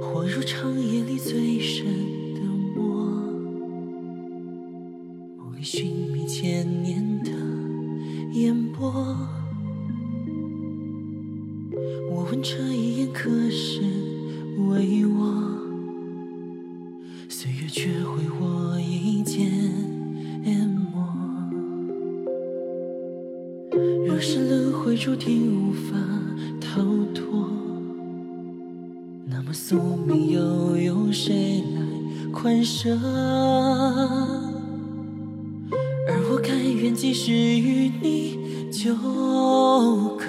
活如长夜里最深的墨，梦里寻觅千年的烟波。我问这一眼可是为我？岁月却挥我一剑抹。若是轮回注定无法逃脱。么宿命又由谁来宽赦？而我甘愿继续与你纠葛，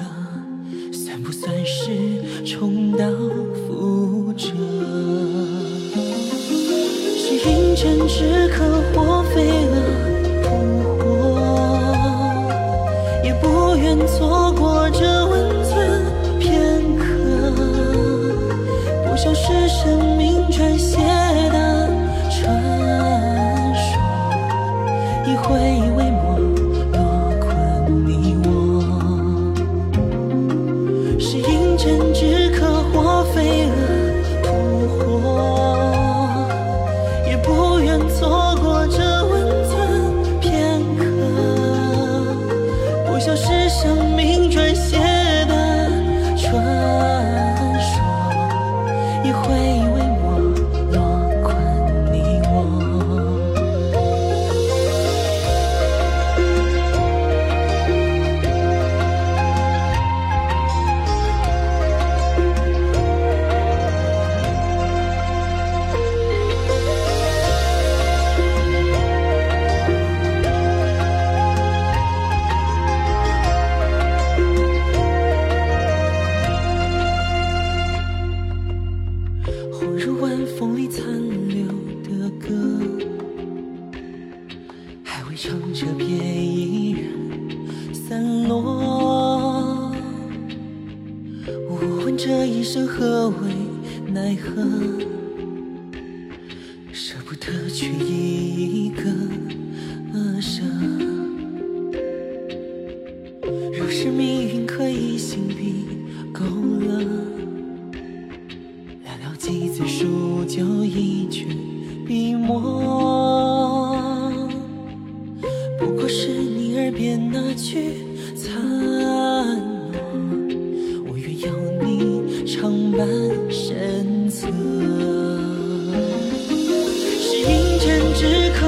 算不算是重蹈覆辙？是饮鸩止渴，或飞蛾是饮鸩止渴，或飞蛾扑火，也不愿错过这温存片刻。不消是生命撰写的传如晚风里残留的歌，还未唱着便已然散落。我问这一生何为奈何，舍不得却一个舍。若是命运可以心笔勾勒。残诺，我愿有你常伴身侧。是饮鸩止渴，